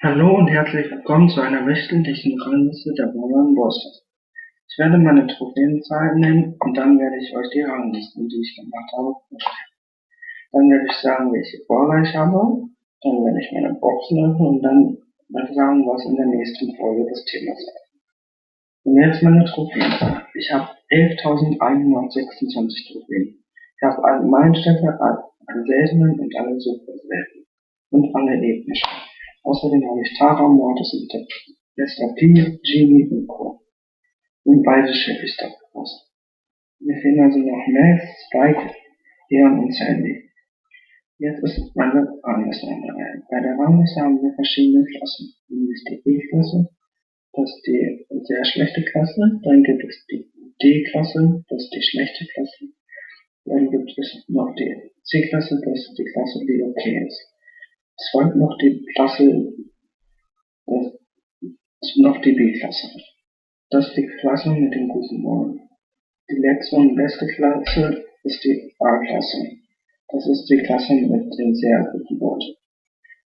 Hallo und herzlich willkommen zu einer wöchentlichen Rangliste der Bauern Bosses. Ich werde meine Trophäenzahlen nennen und dann werde ich euch die Ranglisten, die ich gemacht habe, vorstellen. Dann werde ich sagen, welche Brawler ich habe, dann werde ich meine Boxen öffnen und dann werde ich sagen, was in der nächsten Folge das Thema ist. Und jetzt meine Trophäenzahlen. Ich habe 11.126 Trophäen. Ich habe alle Meilenstädte, alle seltenen und alle super seltenen und alle ethnischen. Außerdem habe ich Tara, Mortis und P, Genie und Co. Und beide schicke ich da raus. Mir fehlen also noch Mel, Spike, Leon und Sandy. Jetzt ist meine Rangliste Reihe. Bei der Rangliste haben wir verschiedene Klassen. Nämlich die E-Klasse, das ist die sehr schlechte Klasse. Dann gibt es die D-Klasse, das ist die schlechte Klasse. Dann gibt es noch die C-Klasse, das ist die Klasse, die okay ist. Es folgt noch die Klasse, äh, noch die B-Klasse. Das ist die Klasse mit den guten Wollen. Die letzte und beste Klasse ist die A-Klasse. Das ist die Klasse mit den sehr guten Worten.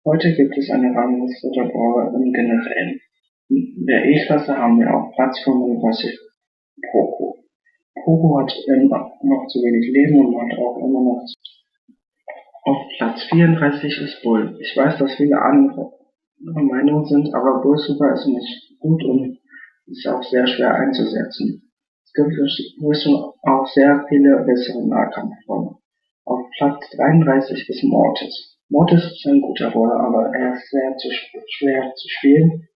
Heute gibt es eine Rangliste der Brawler im Generellen. In der E-Klasse haben wir auf Platz 35 Poco. Poco hat immer noch zu wenig Leben und hat auch immer noch auf Platz 34 ist Bull. Ich weiß, dass viele andere Meinungen sind, aber Bull Super ist nicht gut und ist auch sehr schwer einzusetzen. Es gibt inzwischen auch sehr viele bessere Nahkampfformen. Auf Platz 33 ist Mortis. Mortis ist ein guter Brawler, aber er ist sehr zu schwer zu spielen.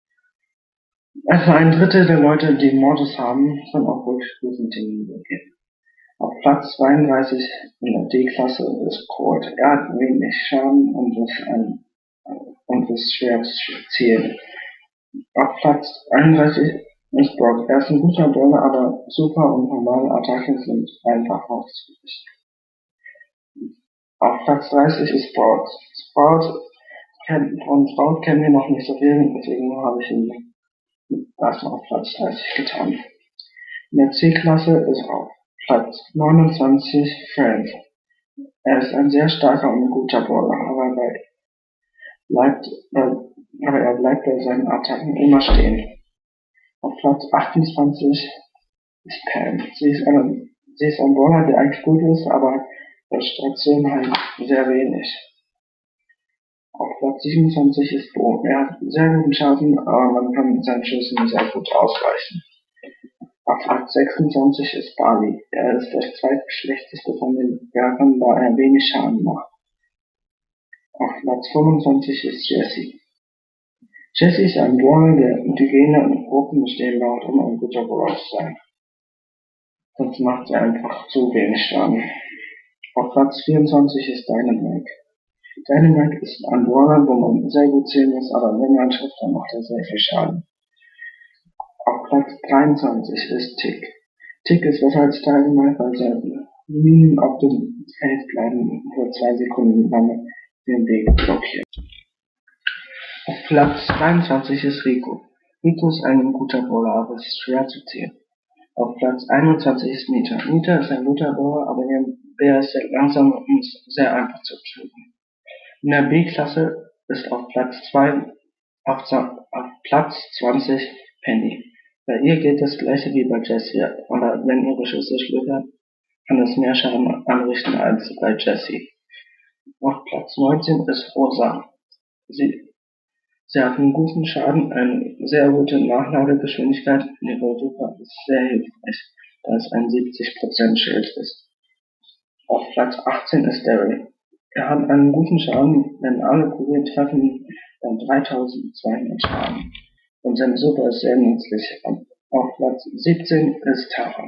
Etwa ein Drittel der Leute, die Mortis haben, sind auch ruhig gut mit ihm umgehen. Auf Platz 32 in der D-Klasse ist Colt. Er hat wenig Schaden und ist, ein, und ist schwer zu zielen. Auf Platz 31 ist Brock. Er ist ein guter Brawler, aber super und normale Attacken sind einfach auszuwischen. Auf Platz 30 ist Sprout. Sprout kennt, von Sprout kennen wir noch nicht so viel, deswegen habe ich ihn erstmal auf Platz 30 getan. In der C-Klasse ist auch Platz 29 Frank. Er ist ein sehr starker und guter Bowler, aber er bleibt, äh, aber er bleibt bei seinen Attacken immer stehen. Auf Platz 28 ist Pam. Sie ist, eine, sie ist ein Bowler, der eigentlich gut ist, aber bei Station halt sehr wenig. Auf Platz 27 ist Bo. Er hat sehr guten Schaden, aber man kann mit seinen Schüssen sehr gut ausweichen. Auf Platz 26 ist Bali. Er ist das zweitschlechteste von den Werkern, da er wenig Schaden macht. Auf Platz 25 ist Jesse. Jesse ist ein Brawler, der indigene und Gruppen bestehen braucht, um ein guter Brawler zu sein. Sonst macht er einfach zu wenig Schaden. Auf Platz 24 ist Dynamite. Dynamite ist ein Brawler, wo man sehr gut sehen muss, aber wenn man trifft, dann macht er sehr viel Schaden. Auf Platz 23 ist Tick. Tick ist besser als Dynamite, weil seine Minen auf dem Feld bleiben für zwei Sekunden lang den Weg blockiert. Auf Platz 22 ist Rico. Rico ist ein guter Bowler, aber es ist schwer zu ziehen. Auf Platz 21 ist Nita. Nita ist ein guter Bowler, aber er ist sehr langsam und sehr einfach zu töten. In der B-Klasse ist auf Platz 2 auf, auf Platz 20 Penny. Bei ihr gilt das gleiche wie bei Jessie, aber wenn ihre Schüsse schlüpfen, kann es mehr Schaden anrichten als bei Jessie. Auf Platz 19 ist Rosa. Sie, sie hat einen guten Schaden, eine sehr gute Nachladegeschwindigkeit und ihre Super ist sehr hilfreich, da es ein 70% Schild ist. Auf Platz 18 ist Daryl. Er hat einen guten Schaden, wenn alle Kugeln treffen, dann 3200 Schaden und sein Super ist sehr nützlich. Auf Platz 17 ist Tara.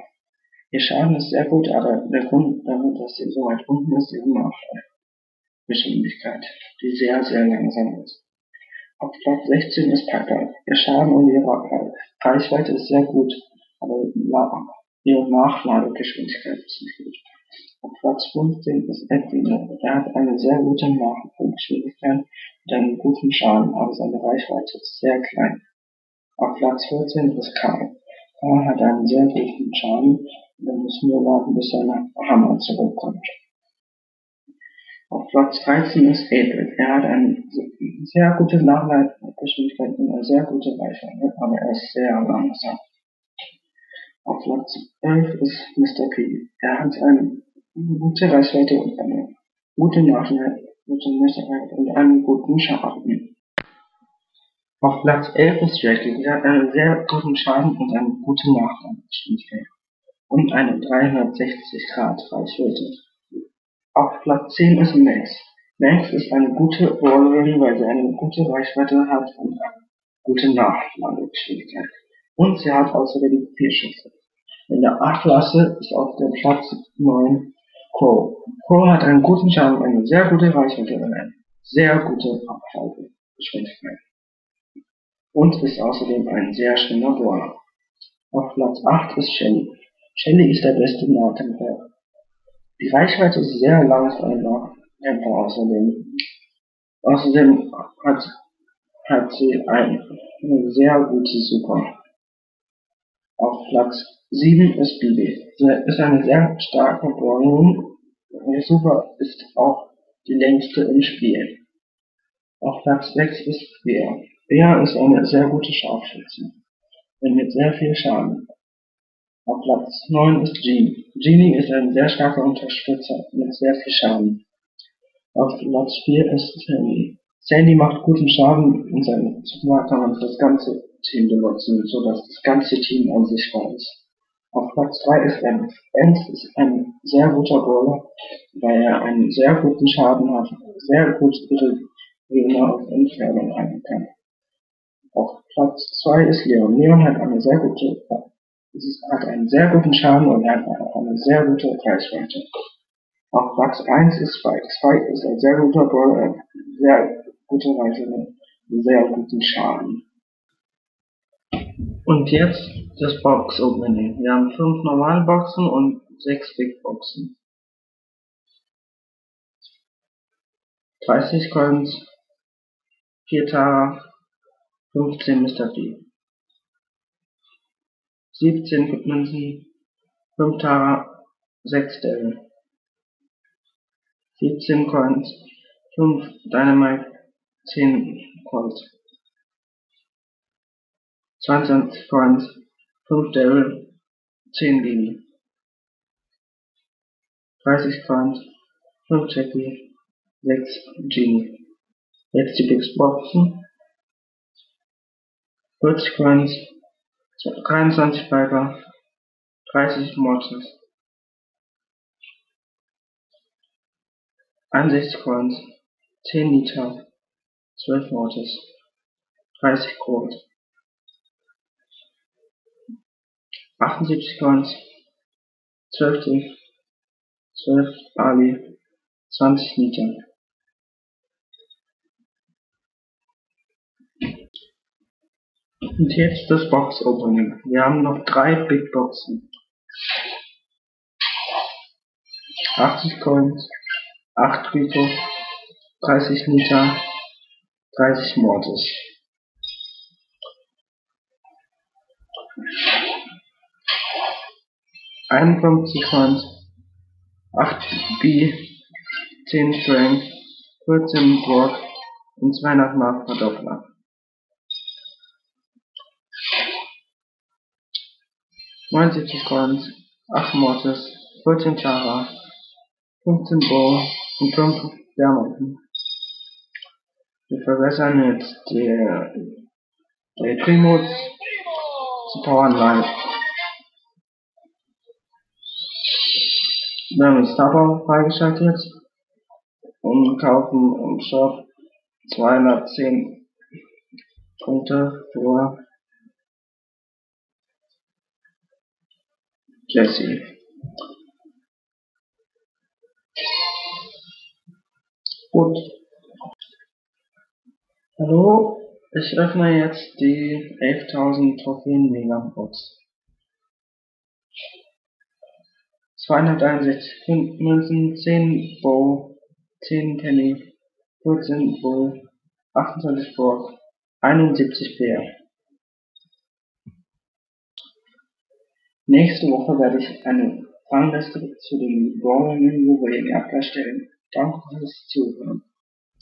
Ihr Schaden ist sehr gut, aber der Grund dafür, dass sie so weit unten ist, ihre Nachgeschwindigkeit, die sehr, sehr langsam ist. Auf Platz 16 ist Piper. Ihr Schaden und ihre Reichweite ist sehr gut, aber ihre Nachladegeschwindigkeit ist nicht gut. Auf Platz 15 ist Edwin. Er hat eine sehr gute Nachladegeschwindigkeit und einen guten Schaden, aber seine Reichweite ist sehr klein. Auf Platz 14 ist Karl. Karl hat einen sehr guten Schaden und er muss nur warten, bis sein Hammer zurückkommt. Auf Platz 13 ist Edwin. Er hat eine sehr gute Geschwindigkeit und eine sehr gute Reichweite, aber er ist sehr langsam. Auf Platz 11 ist Mr. P. Er hat eine gute Reichweite und eine gute Messerheit und einen guten Schaden. Auf Platz 11 ist Jackie. Sie hat einen sehr guten Schaden und eine gute Nachladegeschwindigkeit und eine 360 Grad Reichweite. Auf Platz 10 ist Max. Max ist eine gute Brawlerin, weil sie eine gute Reichweite hat und eine gute Nachladegeschwindigkeit. Und sie hat außerdem vier Schüsse. In der A-Klasse ist auf dem Platz 9 Crow. Crow hat einen guten Schaden, eine sehr gute Reichweite und eine sehr gute Abladegeschwindigkeit. Und ist außerdem ein sehr schneller Brawler. Auf Platz 8 ist Shelly. Shelly ist der beste Nahkämpfer. Die Reichweite ist sehr lang für einen Nahkämpfer außerdem. Außerdem hat, hat sie ein, eine sehr gute Super. Auf Platz 7 ist Bibi. Sie ist eine sehr starke Brawlerin. Die Super ist auch die längste im Spiel. Auf Platz 6 ist Bea. Bea ist eine sehr gute Scharfschützin. Mit sehr viel Schaden. Auf Platz 9 ist Genie. Genie ist ein sehr starker Unterstützer mit sehr viel Schaden. Auf Platz 4 ist Sandy. Sandy macht guten Schaden und sein Super kann man für das ganze Team benutzen, sodass das ganze Team unsichtbar ist. Auf Platz 3 ist Ems. Ems ist ein sehr guter Brawler, weil er einen sehr guten Schaden hat, sehr gut ihre Gegner auf Entfernung halten kann. Auf Platz 2 ist Leon. Leon hat eine sehr gute hat einen sehr guten Schaden und hat eine sehr gute Reichweite. Auf Platz 1 ist Spike. Spike ist ein sehr guter Brawler, sehr gute Reichweite, sehr guten Schaden. Und jetzt das Box Opening. Wir haben fünf normale Boxen und sechs Big Boxen. 30 Coins, 4 Tara, 15 Mr. D. 17 Münzen, 5 Tara, 6 Devil. 17 Coins, 5 Dynamite, 10 Colt. 22 Coins, 5 Devil, 10 Bibi. 30 Coins, 5 Jackie, 6 Genie. Jetzt die Big Boxen. 40 Coins, 23 Piper, 30 Mortis. 61 Coins, 10 Liter, 12 Mortis, 30 Gold. 78 Coins, 12 Tick, 12 Ali, 20 Liter. Und jetzt das Box Opening. Wir haben noch drei Big Boxen. 80 Coins, 8 Rico, 30 Liter, 30 Mortis. Einundfünfzig Coins, 8 B, 10 Frank, 14 Brock und 200 Mark Verdoppler. 79 Coins, 8 Mortis, 14 Tara, 15 Bo und 5 Diamanten. Wir verbessern jetzt die, die Primos zu Power Live. Wir haben den Star freigeschaltet und kaufen im Shop 210 Punkte für Jesse. Gut. Hallo, ich öffne jetzt die 11.000 Trophäen Megabox. 261 Münzen, 10 Bow, 10 Penny, 14 Bull, 28 Brock, 71 Bär. Nächste Woche werde ich eine Rangliste zu den in Juwelen erstellen. Danke fürs Zuhören.